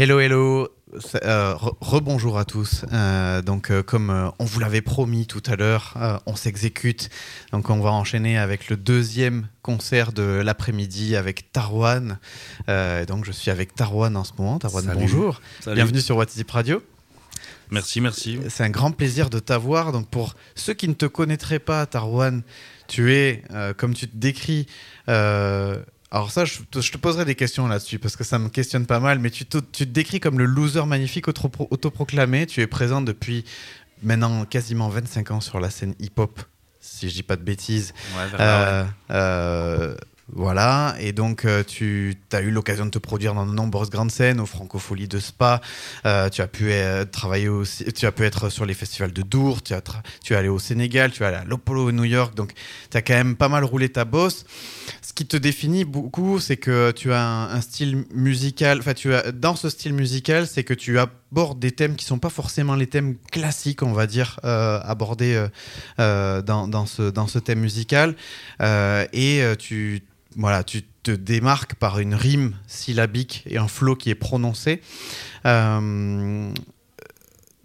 Hello, hello. Euh, rebonjour à tous. Euh, donc, euh, comme on vous l'avait promis tout à l'heure, on s'exécute. Donc, on va enchaîner avec le deuxième concert de l'après-midi avec Tarwan. donc, je suis avec Tarwan en ce moment. Tarwan, bonjour. Bienvenue sur WhatsApp Radio. Merci, merci. C'est un grand plaisir de t'avoir. Donc, pour ceux qui ne te connaîtraient pas, Tarwan, tu es, comme tu te décris, alors ça, je te, poserai des questions là-dessus parce que ça me questionne pas mal, mais tu te, tu te décris comme le loser magnifique autoproclamé. Tu es présent depuis maintenant quasiment 25 ans sur la scène hip-hop, si je dis pas de bêtises. Ouais, euh, euh, voilà, et donc euh, tu as eu l'occasion de te produire dans de nombreuses grandes scènes, aux Francopholies de Spa, euh, tu as pu euh, travailler aussi, tu as pu être sur les festivals de Dour, tu, as tu es allé au Sénégal, tu es allé à l'Opolo New York, donc tu as quand même pas mal roulé ta bosse. Ce qui te définit beaucoup, c'est que tu as un, style musical, enfin tu as, dans ce style musical, c'est que tu abordes des thèmes qui sont pas forcément les thèmes classiques, on va dire, abordés dans, dans, ce, dans ce thème musical, et tu voilà, tu te démarques par une rime syllabique et un flow qui est prononcé. Euh,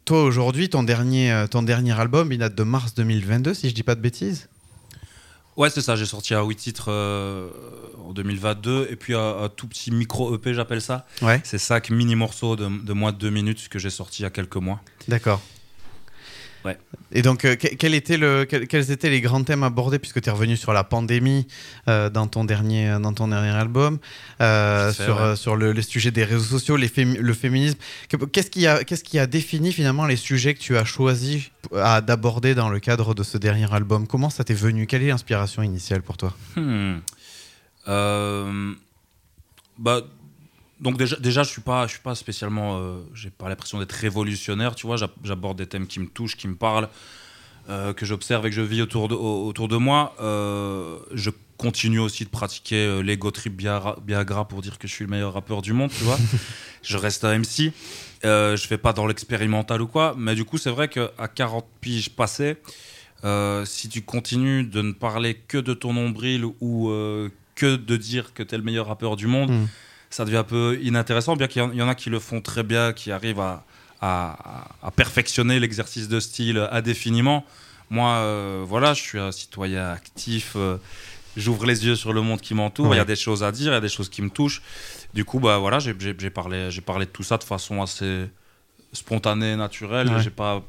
toi, aujourd'hui, ton dernier, euh, ton dernier album, il date de mars 2022, si je dis pas de bêtises Ouais, c'est ça. J'ai sorti à 8 titres euh, en 2022 et puis un, tout petit micro EP, j'appelle ça. Ouais. C'est cinq mini morceaux de, de moins de deux minutes que j'ai sorti il y a quelques mois. D'accord. Et donc, euh, quel était le, quels étaient les grands thèmes abordés, puisque tu es revenu sur la pandémie euh, dans, ton dernier, dans ton dernier album, euh, sur, sur le, les sujets des réseaux sociaux, les le féminisme. Qu'est-ce qui, a, qu'est-ce qui a défini finalement les sujets que tu as choisi d'aborder dans le cadre de ce dernier album? Comment ça t'est venu? Quelle est l'inspiration initiale pour toi? Hmm. bah, donc déjà, déjà je suis pas, je suis pas spécialement, euh, j'ai pas l'impression d'être révolutionnaire, tu vois. J'aborde des thèmes qui me touchent, qui me parlent, euh, que j'observe et que je vis autour de, autour de moi. Euh, je continue aussi de pratiquer l'ego trip Biagra pour dire que je suis le meilleur rappeur du monde, tu vois. je reste un MC. je fais pas dans l'expérimental ou quoi, mais du coup c'est vrai qu'à 40 piges passées, si tu continues de ne parler que de ton nombril ou que de dire que tu es le meilleur rappeur du monde. Hmm ça devient un peu inintéressant, bien qu'il y, en a qui le font très bien, qui arrivent à, à, perfectionner l'exercice de style indéfiniment. Moi, euh, voilà, je suis un citoyen actif, euh, j'ouvre les yeux sur le monde qui m'entoure, il y a des choses à dire, il y a des choses qui me touchent. Du coup, bah, voilà, j'ai parlé, parlé de tout ça de façon assez spontanée, naturelle. J'ai pas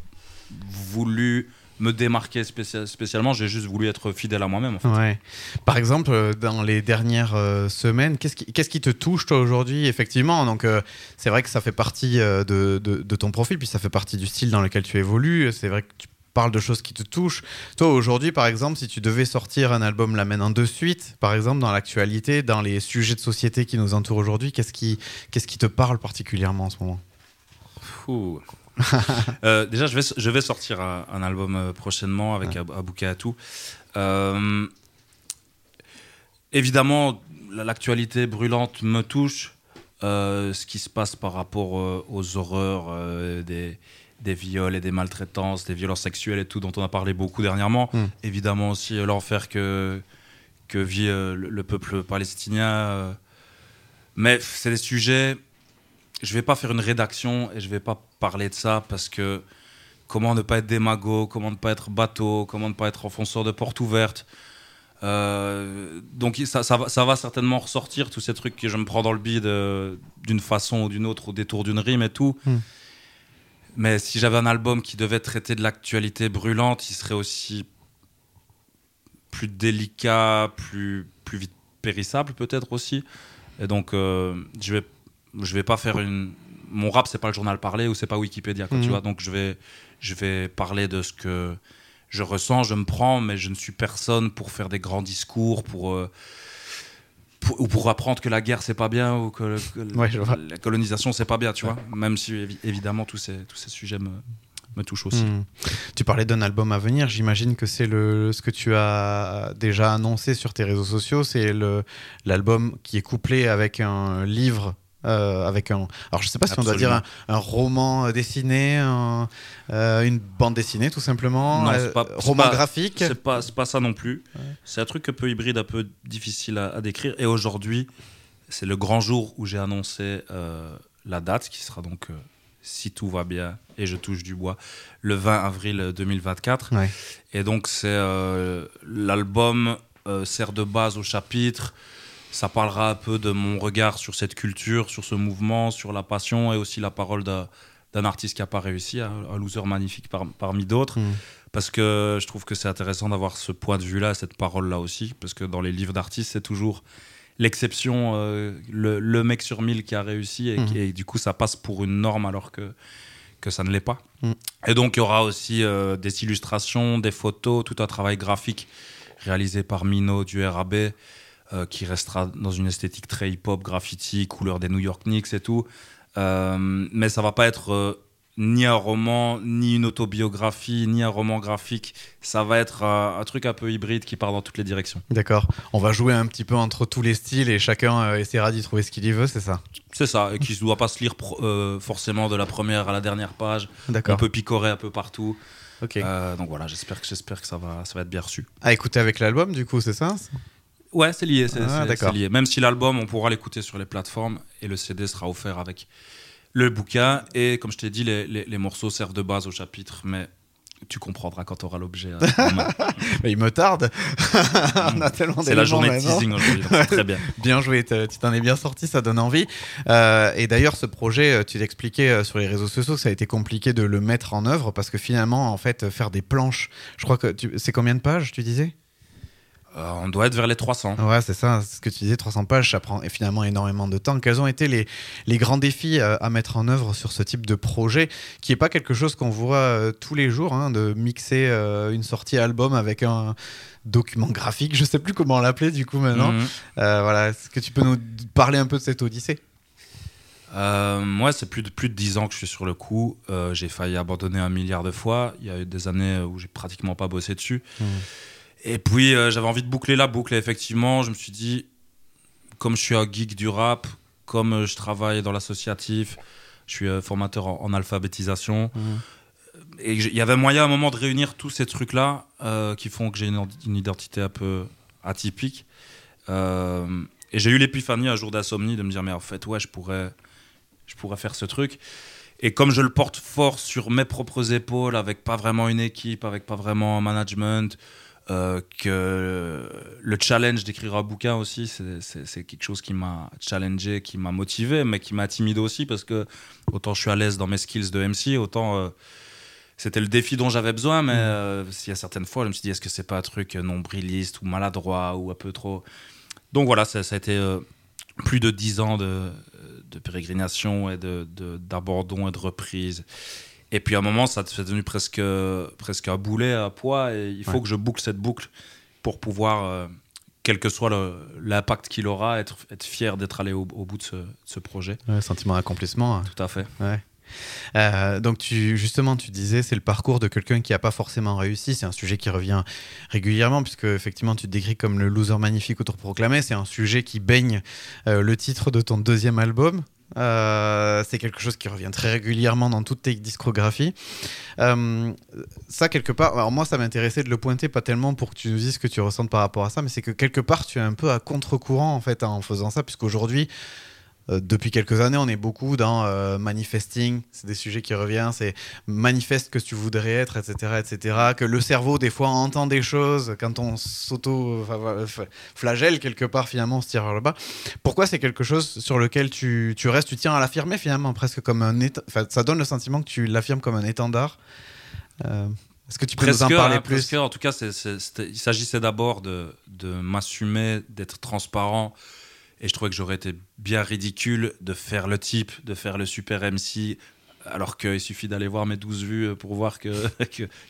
voulu me démarquer spécialement, j'ai juste voulu être fidèle à moi-même. ouais. Par exemple, euh, dans les dernières euh, semaines, qu'est-ce qui, qu'est-ce qui te touche toi aujourd'hui Effectivement, donc euh, c'est vrai que ça fait partie de, de, ton profil, puis ça fait partie du style dans lequel tu évolues. C'est vrai que tu parles de choses qui te touchent. Toi aujourd'hui, par exemple, si tu devais sortir un album là maintenant de suite, par exemple dans l'actualité, dans les sujets de société qui nous entourent aujourd'hui, qu'est-ce qui, qu'est-ce qui te parle particulièrement en ce moment? Euh, déjà, je vais, je vais sortir un, album euh, prochainement avec ouais. Atou. Euh, évidemment, l'actualité brûlante me touche. ce qui se passe par rapport aux horreurs des, des viols et des maltraitances, des violences sexuelles et tout, dont on a parlé beaucoup dernièrement. Hmm. Évidemment aussi l'enfer que, que vit le, peuple palestinien. mais c'est des sujets je vais pas faire une rédaction et je vais pas parler de ça parce que comment ne pas être démago, comment ne pas être bateau, comment ne pas être enfonceur de porte ouverte. Euh, donc ça, ça, va, ça, va, certainement ressortir, tous ces trucs que je me prends dans le bide euh, d'une façon ou d'une autre, au détour d'une rime et tout. Hmm. Mais si j'avais un album qui devait traiter de l'actualité brûlante, il serait aussi plus délicat, plus, plus vite périssable peut-être aussi. Et donc euh, je vais je vais pas faire une. Mon rap, c'est pas le journal parlé ou c'est pas Wikipédia, tu mhm. vois. Donc je vais, je vais parler de ce que je ressens, je me prends, mais je ne suis personne pour faire des grands discours, pour. Euh, ou pour apprendre que la guerre c'est pas bien ou que, la colonisation c'est pas bien, tu vois. Même si évidemment tous ces, tous ces sujets me, me touchent aussi. Mhm. Tu parlais d'un album à venir, j'imagine que c'est le, ce que tu as déjà annoncé sur tes réseaux sociaux, c'est l'album qui est couplé avec un livre euh, avec un. Alors, je sais pas si on doit dire un, roman dessiné, euh, une bande dessinée, tout simplement. Non, euh, pas, roman graphique. C'est pas, pas ça non plus. C'est un truc un peu hybride, un peu difficile à, décrire. Et aujourd'hui, c'est le grand jour où j'ai annoncé la date qui sera donc, si tout va bien et je touche du bois, le 20 avril 2024. Et donc, c'est l'album sert de base au chapitre. Ça parlera un peu de mon regard sur cette culture, sur ce mouvement, sur la passion et aussi la parole d'un artiste qui n'a pas réussi, un, loser magnifique parmi d'autres. Hmm. Parce que je trouve que c'est intéressant d'avoir ce point de vue-là, cette parole-là aussi. Parce que dans les livres d'artistes, c'est toujours l'exception, euh, le, mec sur mille qui a réussi. Et, du coup, ça passe pour une norme alors que, que ça ne l'est pas. Hmm. Et donc, il y aura aussi euh, des illustrations, des photos, tout un travail graphique réalisé par Mino du RAB. Euh, qui restera dans une esthétique très hip-hop, graffiti, couleur des New York Knicks et tout. Euh, mais ça va pas être euh, ni un roman, ni une autobiographie, ni un roman graphique. Ça va être un, truc un peu hybride qui part dans toutes les directions. D'accord. On va jouer un petit peu entre tous les styles et chacun essaiera d'y trouver ce qu'il y veut, c'est ça? C'est ça, et qui ne doit pas se lire forcément de la première à la dernière page. D'accord. On peut picorer un peu partout. Ok. donc voilà, j'espère que, j'espère que ça, va, ça va être bien reçu. À écouter avec l'album, du coup, c'est ça? Ouais, c'est lié, c'est ah, lié. Même si l'album, on pourra l'écouter sur les plateformes et le CD sera offert avec le bouquin. Et comme je t'ai dit, les, les, morceaux servent de base au chapitre, mais tu comprendras quand tu auras l'objet. Hein, il me tarde. on a tellement C'est la journée de teasing aujourd'hui, très bien. bien joué, tu t'en es bien sorti, ça donne envie. Euh, et d'ailleurs, ce projet, euh, tu t'expliquais euh, sur les réseaux sociaux ça a été compliqué de le mettre en œuvre parce que finalement, en fait, faire des planches, je crois que c'est combien de pages, tu disais? Euh, on doit être vers les 300. Ouais, c'est ça, ce que tu disais, 300 pages, ça prend finalement énormément de temps. Quels ont été les, les grands défis euh, à mettre en œuvre sur ce type de projet, qui n'est pas quelque chose qu'on voit euh, tous les jours, hein, de mixer une sortie album avec un document graphique, je sais plus comment l'appeler du coup maintenant. Mhm. voilà, est-ce que tu peux nous parler un peu de cette odyssée? Moi, c'est plus de plus de 10 ans que je suis sur le coup. j'ai failli abandonner un milliard de fois. Il y a eu des années où j'ai pratiquement pas bossé dessus. Mhm. Et puis, euh, j'avais envie de boucler la boucle. Et effectivement, je me suis dit, comme je suis un geek du rap, comme euh, je travaille dans l'associatif, je suis euh, formateur en, alphabétisation. Mhm. Et il y avait moyen à un moment de réunir tous ces trucs-là qui font que j'ai une, identité un peu atypique. et j'ai eu l'épiphanie un jour d'insomnie de me dire, mais en fait, ouais, je pourrais, je pourrais faire ce truc. Et comme je le porte fort sur mes propres épaules, avec pas vraiment une équipe, avec pas vraiment un management, euh, que le challenge d'écrire un bouquin aussi, c'est quelque chose qui m'a challengé, qui m'a motivé, mais qui m'a timide aussi parce que autant je suis à l'aise dans mes skills de MC, autant euh, c'était le défi dont j'avais besoin. Mais mm. euh, il y a certaines fois, je me suis dit, est-ce que c'est pas un truc nombriliste ou maladroit ou un peu trop? Donc voilà, ça, a été plus de dix ans de, de pérégrination et d'abandon de, et de reprise. Et puis à un moment, ça c'est devenu presque, presque un boulet à poids. Et il faut que je boucle cette boucle pour pouvoir, euh, quel que soit l'impact qu'il aura, être, être fier d'être allé au, bout de ce, projet. Ouais, sentiment d'accomplissement. Tout à fait. Ouais. Euh, donc tu, justement, tu disais, c'est le parcours de quelqu'un qui n'a pas forcément réussi. C'est un sujet qui revient régulièrement, puisque effectivement, tu te décris comme le loser magnifique autoproclamé. C'est un sujet qui baigne euh, le titre de ton deuxième album, euh, c'est quelque chose qui revient très régulièrement dans toutes tes discographies. Euh, ça, quelque part, alors moi, ça m'intéressait de le pointer, pas tellement pour que tu nous dises ce que tu ressens par rapport à ça, mais c'est que quelque part, tu es un peu à contre-courant en fait en faisant ça, puisqu'aujourd'hui, euh, depuis quelques années, on est beaucoup dans euh, manifesting, c'est des sujets qui reviennent, c'est manifeste que tu voudrais être, etc., etc. Que le cerveau, des fois, entend des choses quand on s'auto-flagelle quelque part, finalement, on se tire vers le bas. Pourquoi c'est quelque chose sur lequel tu, tu restes, tu tiens à l'affirmer finalement, presque comme un ça donne le sentiment que tu l'affirmes comme un étendard. Euh, est-ce que tu peux nous en parler hein, plus? En tout cas, il s'agissait d'abord de, de m'assumer, d'être transparent et je trouvais que j'aurais été bien ridicule de faire le type, de faire le super MC, alors qu'il suffit d'aller voir mes 12 vues pour voir que,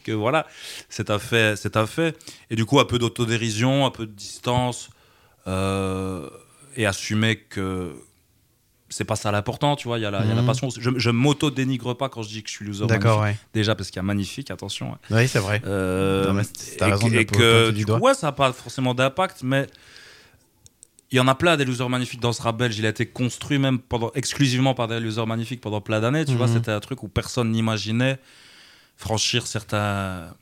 que, voilà, c'est un, fait, c'est un fait. Et du coup, un peu d'autodérision, un peu de distance, euh, et assumer que c'est pas ça l'important, tu vois, il y, a la, mhm. passion. Je, je m'auto-dénigre pas quand je dis que je suis loser. D'accord, ouais. Déjà, parce qu'il y a magnifique, attention. Oui, c'est vrai. Euh, as raison et, de que, du coup, ouais, ça n'a pas forcément d'impact, mais il y en a plein des losers magnifiques dans ce rap belge. Il a été construit même pendant, exclusivement par des losers magnifiques pendant plein d'années. Tu vois, mhm. c'était un truc où personne n'imaginait franchir certains,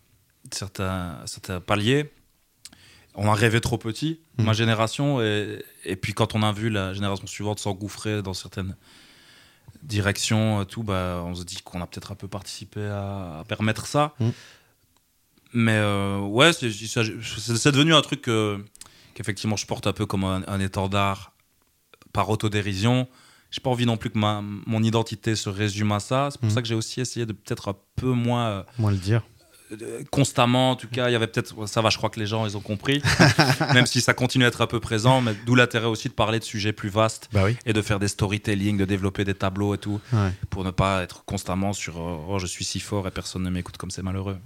certains, certains paliers. On a rêvé trop petit, mhm. ma génération. Et, et, puis quand on a vu la génération suivante s'engouffrer dans certaines direction, tout, bah, on se dit qu'on a peut-être un peu participé à, permettre ça. Mm. Mais ouais, c'est devenu un truc qu'effectivement je porte un peu comme un, un étendard par autodérision j'ai pas envie non plus que ma, mon identité se résume à ça. C'est pour mm. ça que j'ai aussi essayé de peut-être un peu moins. Euh, moins le dire. Euh, constamment, en tout cas, il y avait peut-être, ça va, je crois que les gens, ils ont compris, même si ça continue à être un peu présent, mais d'où l'intérêt aussi de parler de sujets plus vastes bah oui. et de faire des storytelling, de développer des tableaux et tout, pour ne pas être constamment sur oh, je suis si fort et personne ne m'écoute comme c'est malheureux.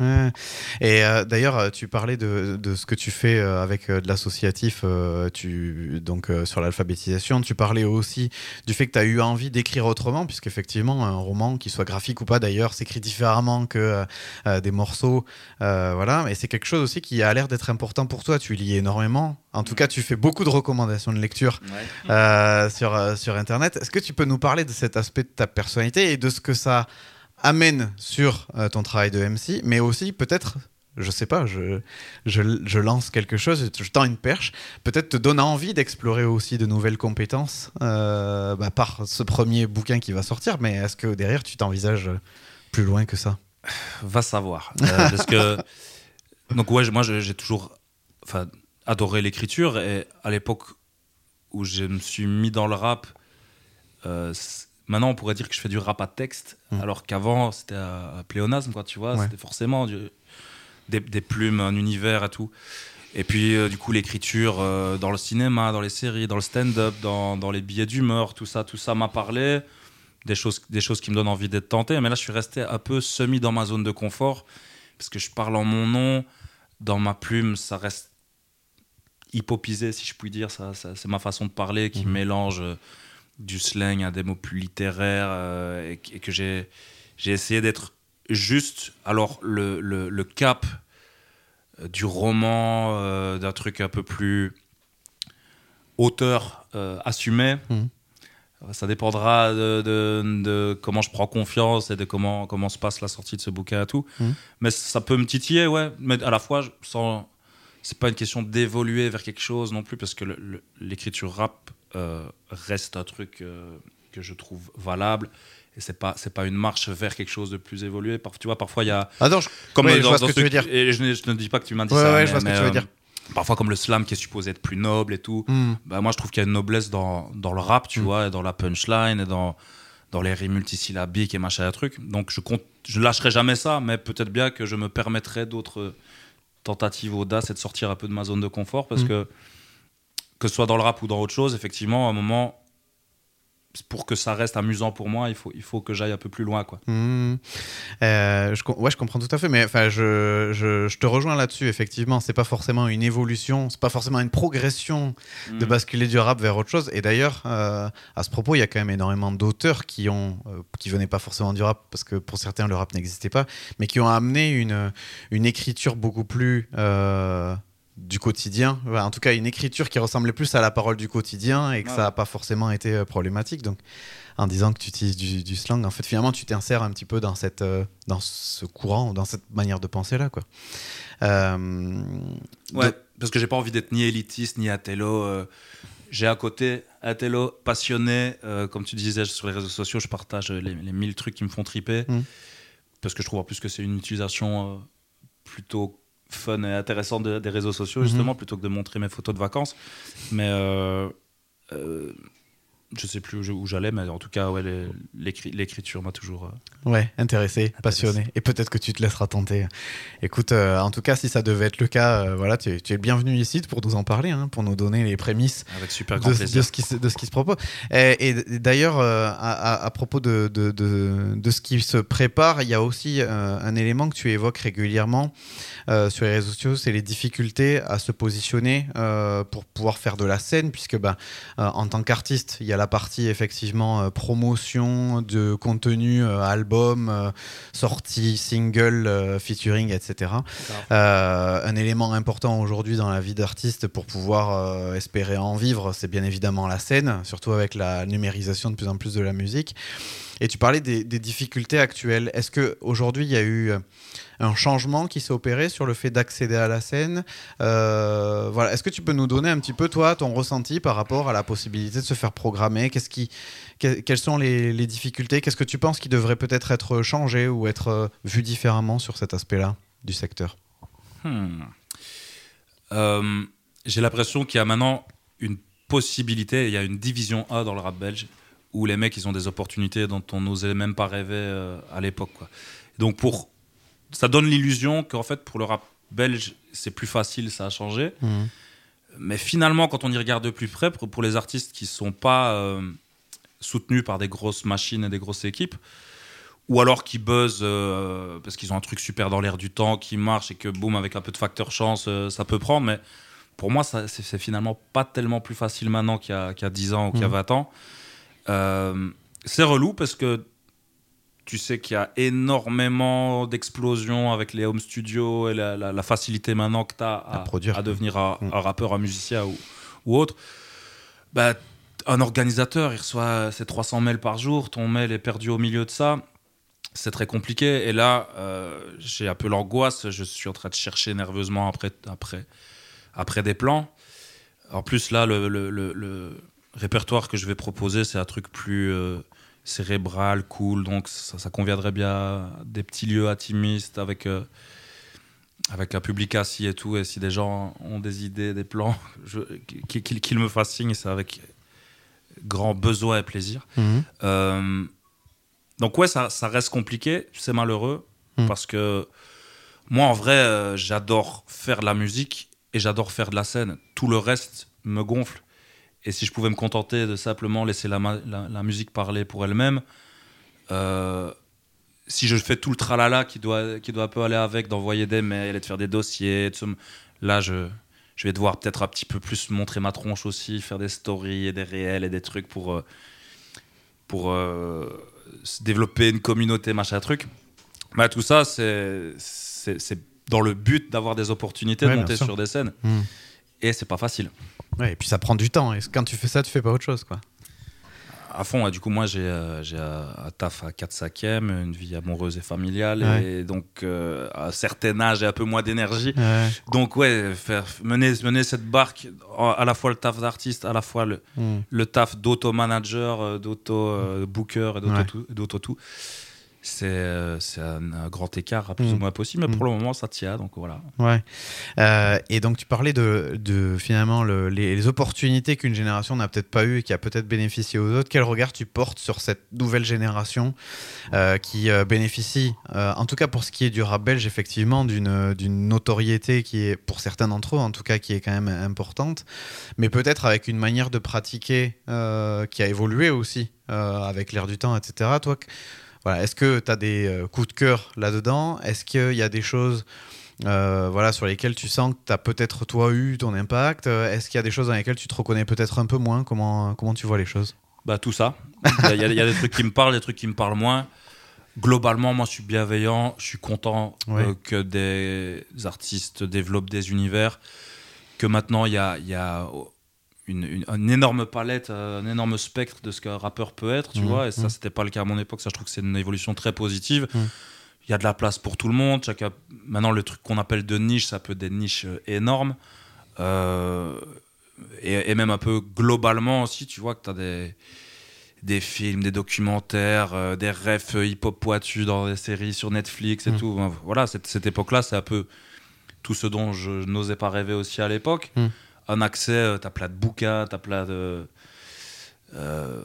Et euh, d'ailleurs, euh, tu parlais de, de, ce que tu fais avec de l'associatif, tu donc sur l'alphabétisation, tu parlais aussi du fait que tu as eu envie d'écrire autrement, puisqu'effectivement, un roman, qui soit graphique ou pas d'ailleurs, s'écrit différemment que des morceaux euh, voilà, et c'est quelque chose aussi qui a l'air d'être important pour toi. Tu lis énormément. En tout cas, tu fais beaucoup de recommandations de lecture euh, sur, euh, sur Internet. Est-ce que tu peux nous parler de cet aspect de ta personnalité et de ce que ça amène sur ton travail de MC, mais aussi peut-être je sais pas, je, je, lance quelque chose, je tends une perche, peut-être te donne envie d'explorer aussi de nouvelles compétences bah, par ce premier bouquin qui va sortir, mais est-ce que derrière tu t'envisages plus loin que ça? Va savoir. Euh, parce que. Donc, ouais, moi, j'ai toujours adoré l'écriture. Et à l'époque où je me suis mis dans le rap, euh, maintenant, on pourrait dire que je fais du rap à texte. Hmm. Alors qu'avant, c'était un pléonasme, quoi, tu vois. C'était forcément des, plumes, un univers et tout. Et puis, euh, du coup, l'écriture dans le cinéma, dans les séries, dans le stand-up, dans, dans, les billets d'humeur, tout ça, tout ça m'a parlé des choses, des choses qui me donnent envie d'être tenté. Mais là, je suis resté un peu semi dans ma zone de confort parce que je parle en mon nom. Dans ma plume, ça reste hypopisé, si je puis dire. Ça, c'est ma façon de parler qui mhm. mélange euh, du slang à des mots plus littéraires euh, et, que j'ai, j'ai essayé d'être juste. Alors, le, le, cap euh, du roman, d'un truc un peu plus auteur assumé. Mhm. Ça dépendra de, comment je prends confiance et de comment, comment se passe la sortie de ce bouquin et tout. Mmh. Mais ça peut me titiller, ouais. Mais à la fois, sans... c'est pas une question d'évoluer vers quelque chose non plus, parce que l'écriture rap euh, reste un truc euh, que je trouve valable. Et c'est pas c'est pas une marche vers quelque chose de plus évolué. tu vois, parfois il y a. Ah non, je, comme je vois ce que tu veux dire. Et je, ne dis pas que tu m'as dit ça. Ouais, je vois ce que tu veux dire parfois comme le slam qui est supposé être plus noble et tout. Bah, moi, je trouve qu'il y a une noblesse dans, dans le rap, tu hmm. vois, et dans la punchline, et dans, dans les rimes multisyllabiques et machin, truc. Donc, je compte, je lâcherai jamais ça, mais peut-être bien que je me permettrai d'autres tentatives audaces et de sortir un peu de ma zone de confort, parce hmm. que que ce soit dans le rap ou dans autre chose, effectivement, à un moment, pour que ça reste amusant pour moi, il faut, il faut que j'aille un peu plus loin. Quoi. Mmh. Euh, je, ouais, je comprends tout à fait, mais enfin, je, je, je te rejoins là-dessus, effectivement. C'est pas forcément une évolution, c'est pas forcément une progression de mmh. basculer du rap vers autre chose. Et d'ailleurs, euh, à ce propos, il y a quand même énormément d'auteurs qui ont, euh, qui venaient pas forcément du rap, parce que pour certains, le rap n'existait pas, mais qui ont amené une, une écriture beaucoup plus du quotidien, en tout cas une écriture qui ressemblait plus à la parole du quotidien et que ça n'a pas forcément été euh, problématique. Donc, en disant que tu utilises du, slang, en fait, finalement, tu t'insères un petit peu dans, cette, euh, dans ce courant, dans cette manière de penser là, quoi. Euh, ouais, parce que j'ai pas envie d'être ni élitiste ni athélo. j'ai à côté athélo passionné, comme tu disais sur les réseaux sociaux, je partage les, mille trucs qui me font triper, mmh. parce que je trouve en plus que c'est une utilisation plutôt fun et intéressant des réseaux sociaux, mhm. justement, plutôt que de montrer mes photos de vacances. Mais euh, euh, je sais plus où j'allais, mais en tout cas, ouais, l'écriture m'a toujours. Euh, ouais, intéressé, passionné. Et peut-être que tu te laisseras tenter. Écoute, euh, en tout cas, si ça devait être le cas, euh, voilà, tu, es le bienvenu ici pour nous en parler, hein, pour nous donner les prémices Avec super de, de, ce qui, de ce qui se propose. Et, d'ailleurs, à, propos de, de, ce qui se prépare, il y a aussi un élément que tu évoques régulièrement sur les réseaux sociaux, c'est les difficultés à se positionner pour pouvoir faire de la scène, puisque ben, en tant qu'artiste, il y a la partie effectivement euh, promotion de contenu, euh, album, euh, sortie, single, featuring, etc. un élément important aujourd'hui dans la vie d'artiste pour pouvoir espérer en vivre, c'est bien évidemment la scène, surtout avec la numérisation de plus en plus de la musique. Et tu parlais des, difficultés actuelles. Est-ce qu'aujourd'hui, il y a eu un changement qui s'est opéré sur le fait d'accéder à la scène euh, voilà. Est-ce que tu peux nous donner un petit peu, toi, ton ressenti par rapport à la possibilité de se faire programmer? Quelles sont les, difficultés? Qu'est-ce que tu penses qui devrait peut-être être changé ou être euh, vu différemment sur cet aspect-là du secteur? Hmm. J'ai l'impression qu'il y a maintenant une possibilité, il y a une division A dans le rap belge où les mecs ils ont des opportunités dont on n'osait même pas rêver euh, à l'époque. Donc pour ça donne l'illusion qu'en fait pour le rap belge c'est plus facile, ça a changé. Mhm. Mais finalement quand on y regarde de plus près, pour, les artistes qui sont pas euh, soutenus par des grosses machines et des grosses équipes, ou alors qui buzzent euh, parce qu'ils ont un truc super dans l'air du temps qui marche et que boum avec un peu de facteur chance ça peut prendre, mais pour moi, c'est finalement pas tellement plus facile maintenant qu'il y, a 10 ans ou qu'il y a 20 mhm. ans. Euh, c'est relou parce que tu sais qu'il y a énormément d'explosions avec les home studios et la, facilité maintenant que tu as à, à, devenir mhm. un, rappeur, un musicien ou, ou autre. Bah, un organisateur, il reçoit ses 300 mails par jour, ton mail est perdu au milieu de ça. C'est très compliqué. Et là, euh, j'ai un peu l'angoisse. Je suis en train de chercher nerveusement après, après après des plans. En plus, là, le, répertoire que je vais proposer, c'est un truc plus euh, cérébral, cool. Donc, ça, conviendrait bien à des petits lieux intimistes avec, euh, avec un public assis et tout. Et si des gens ont des idées, des plans, qu'ils me fassent signe, c'est avec grand besoin et plaisir. Mhm. Euh, donc, ouais, ça, reste compliqué. C'est malheureux mhm. parce que moi, en vrai, j'adore faire de la musique et j'adore faire de la scène. Tout le reste me gonfle. Et si je pouvais me contenter de simplement laisser la, la, musique parler pour elle-même, euh, si je fais tout le tralala qui doit, qui doit un peu aller avec, d'envoyer des mails et de faire des dossiers, là, je, je vais devoir peut-être un petit peu plus montrer ma tronche aussi, faire des stories et des réels et des trucs pour, euh, pour euh, développer une communauté, machin truc. Bah, tout ça, c'est dans le but d'avoir des opportunités de monter sur des scènes. Hmm. Et c'est pas facile. Ouais, et puis ça prend du temps. Et quand tu fais ça, tu fais pas autre chose, quoi. À fond, du coup, moi j'ai euh, un taf à 4 5 une vie amoureuse et familiale, et donc euh, à un certain âge et un peu moins d'énergie. Donc, ouais, faire, mener, mener cette barque, à la fois le taf d'artiste, à la fois le, hmm. le taf d'auto-manager, euh, d'auto-booker et d'auto-tout euh, c'est un, grand écart à plus ou mm. moins possible, mais pour mm. le moment, ça tient. Donc voilà. Ouais. Euh, et donc, tu parlais de, de finalement les, opportunités qu'une génération n'a peut-être pas eues et qui a peut-être bénéficié aux autres. Quel regard tu portes sur cette nouvelle génération euh, qui bénéficie, en tout cas pour ce qui est du rap belge, effectivement, d'une notoriété qui est, pour certains d'entre eux, en tout cas, qui est quand même importante, mais peut-être avec une manière de pratiquer qui a évolué aussi avec l'air du temps, etc. Toi, est-ce que tu as des euh, coups de cœur là-dedans? Est-ce qu'il y a des choses euh, voilà, sur lesquelles tu sens que tu as peut-être toi eu ton impact? Est-ce qu'il y a des choses dans lesquelles tu te reconnais peut-être un peu moins? Comment, comment tu vois les choses? Bah, Tout ça. Il y, a, des trucs qui me parlent, des trucs qui me parlent moins. Globalement, moi, je suis bienveillant. Je suis content euh, que des artistes développent des univers. Que maintenant, il y a, y a une, énorme palette, euh, un énorme spectre de ce qu'un rappeur peut être, tu mmh, vois. Et ça, mmh. c'était pas le cas à mon époque. Ça, je trouve que c'est une évolution très positive. Mmh. Il y a de la place pour tout le monde. Chacun... Maintenant, le truc qu'on appelle de niche, ça peut être des niches euh, énormes. Euh, et, même un peu globalement aussi, tu vois, que tu as des, des films, des documentaires, des refs hip-hop poitus dans des séries sur Netflix et tout. Voilà, cette, cette époque-là, c'est un peu tout ce dont je n'osais pas rêver aussi à l'époque un accès, euh, t'as plein de bouquins, t'as plein de. Il euh,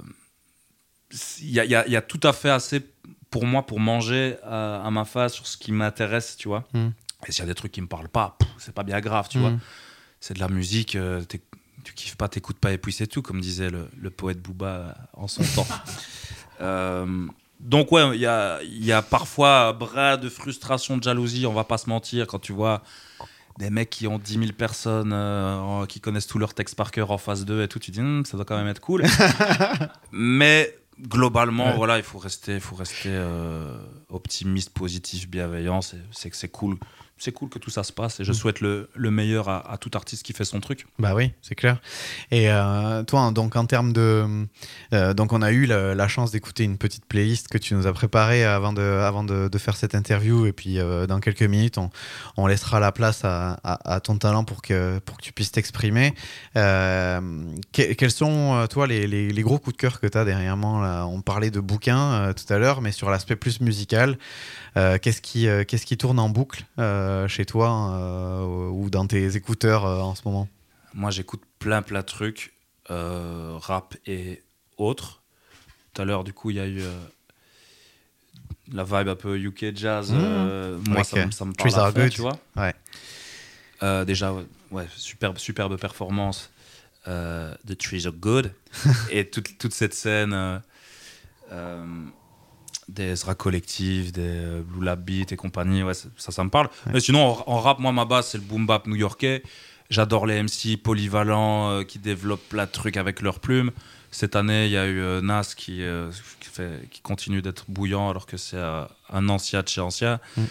y, a, y, a, tout à fait assez pour moi pour manger à, ma face sur ce qui m'intéresse, tu vois. Hmm. Et s'il y a des trucs qui me parlent pas, c'est pas bien grave, tu vois. Hmm. C'est de la musique, euh, tu kiffes pas, t'écoutes pas et puis c'est tout, comme disait le, poète Booba en son temps. donc ouais, il y a, y a parfois un bras de frustration, de jalousie, on va pas se mentir, quand tu vois des mecs qui ont 10 000 personnes, qui connaissent tous leurs textes par cœur en phase 2 et tout, tu dis, hmm, ça doit quand même être cool. Mais globalement, Ouais. voilà, il faut rester, faut rester euh, optimiste, positif, bienveillant. C'est que c'est cool. C'est cool que tout ça se passe et je Mm. souhaite le, le meilleur à, à tout artiste qui fait son truc. Bah oui, c'est clair. Et euh, toi, hein, donc en termes de, euh, donc on a eu la, la chance d'écouter une petite playlist que tu nous as préparée avant de, avant de, de faire cette interview. Et puis euh, dans quelques minutes, on, on laissera la place à, à- à ton talent pour que, pour que tu puisses t'exprimer. Que- quels sont, toi, les, les- les gros coups de cœur que tu as dernièrement là? On parlait de bouquins tout à l'heure, mais sur l'aspect plus musical, qu'est-ce qui, qu'est-ce qui tourne en boucle chez toi euh, ou dans tes écouteurs euh, en ce moment Moi, j'écoute plein, plein de trucs, euh, rap et autres. Tout à l'heure, du coup, il y a eu euh, la vibe un peu UK jazz. Euh, moi, ça, me- euh, ça me parle Trees à Are fond, Good. tu vois. Ouais. Euh, déjà, ouais, superbe, superbe performance euh, de Trees Are Good. et toute, toute cette scène euh, euh, des Ezra Collective, des euh, Blue Lab Beat et compagnie, ouais, ça, ça, me parle. Ouais. Mais sinon, en, en rap, moi, ma base, c'est le boom bap new-yorkais. J'adore les MC polyvalents euh, qui développent plein de trucs avec leurs plumes. Cette année, il y a eu euh, Nas qui, euh, qui, fait, qui continue d'être bouillant alors que c'est un ancien de chez ancien. Mm.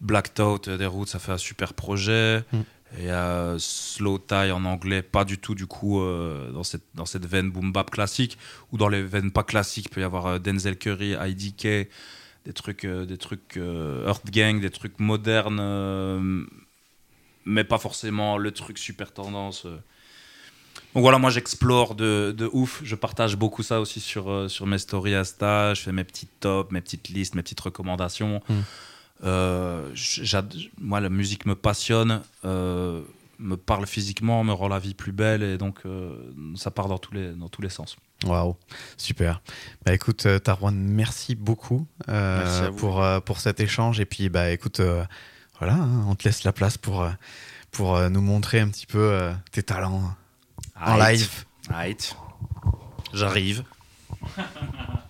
Black Tout des Roots, ça fait un super projet. Mm. Et euh, Slow Tie en anglais, pas du tout du coup euh, dans, cette, dans cette veine boom bap classique, ou dans les veines pas classiques, il peut y avoir euh, Denzel Curry, IDK, des trucs, euh, des trucs Earth Gang, des trucs modernes, mais pas forcément le truc super tendance. Donc voilà, moi j'explore de, ouf, je partage beaucoup ça aussi sur, sur mes stories Insta, je fais mes petites tops, mes petites listes, mes petites recommandations. Mm. Euh, moi la musique me passionne, euh, me parle physiquement, me rend la vie plus belle et donc euh, ça part dans tous les, dans tous les sens. Waouh, super. Bah écoute, Tarwan, merci beaucoup euh, Merci pour, euh, pour cet échange. Et puis, bah écoute, euh, voilà, hein, on te laisse la place pour, pour euh, nous montrer un petit peu euh, tes talents en live. Aight. J'arrive.